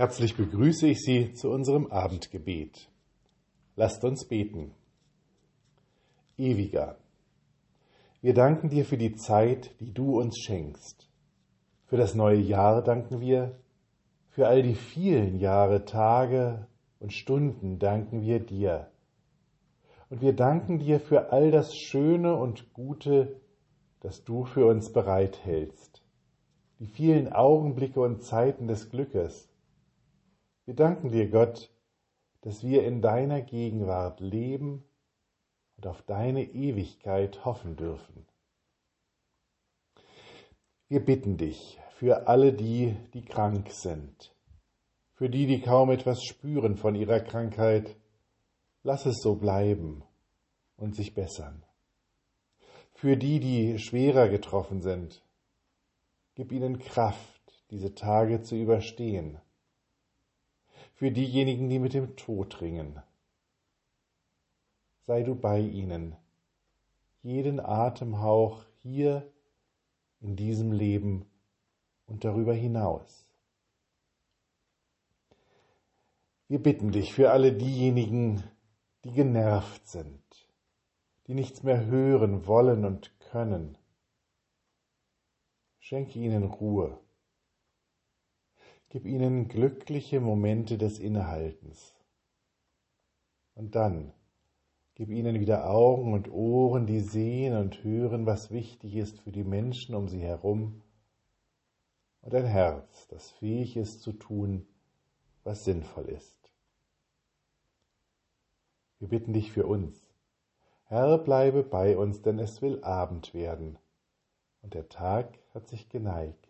Herzlich begrüße ich Sie zu unserem Abendgebet. Lasst uns beten. Ewiger, wir danken dir für die Zeit, die du uns schenkst. Für das neue Jahr danken wir, für all die vielen Jahre, Tage und Stunden danken wir dir. Und wir danken dir für all das Schöne und Gute, das du für uns bereithältst. Die vielen Augenblicke und Zeiten des Glückes, wir danken dir, Gott, dass wir in deiner Gegenwart leben und auf deine Ewigkeit hoffen dürfen. Wir bitten dich für alle die, die krank sind, für die, die kaum etwas spüren von ihrer Krankheit, lass es so bleiben und sich bessern. Für die, die schwerer getroffen sind, gib ihnen Kraft, diese Tage zu überstehen für diejenigen, die mit dem Tod ringen. Sei du bei ihnen, jeden Atemhauch hier in diesem Leben und darüber hinaus. Wir bitten dich für alle diejenigen, die genervt sind, die nichts mehr hören wollen und können. Schenke ihnen Ruhe Gib ihnen glückliche Momente des Innehaltens. Und dann gib ihnen wieder Augen und Ohren, die sehen und hören, was wichtig ist für die Menschen um sie herum, und ein Herz, das fähig ist zu tun, was sinnvoll ist. Wir bitten dich für uns. Herr, bleibe bei uns, denn es will Abend werden, und der Tag hat sich geneigt.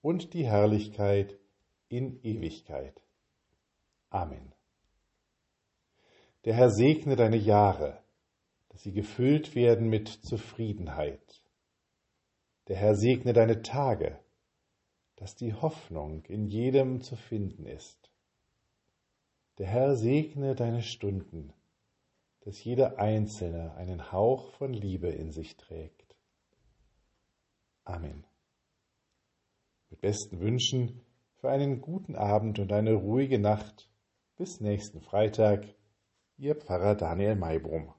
und die Herrlichkeit in Ewigkeit. Amen. Der Herr segne deine Jahre, dass sie gefüllt werden mit Zufriedenheit. Der Herr segne deine Tage, dass die Hoffnung in jedem zu finden ist. Der Herr segne deine Stunden, dass jeder Einzelne einen Hauch von Liebe in sich trägt. Amen besten Wünschen für einen guten Abend und eine ruhige Nacht. Bis nächsten Freitag, Ihr Pfarrer Daniel Maybrum.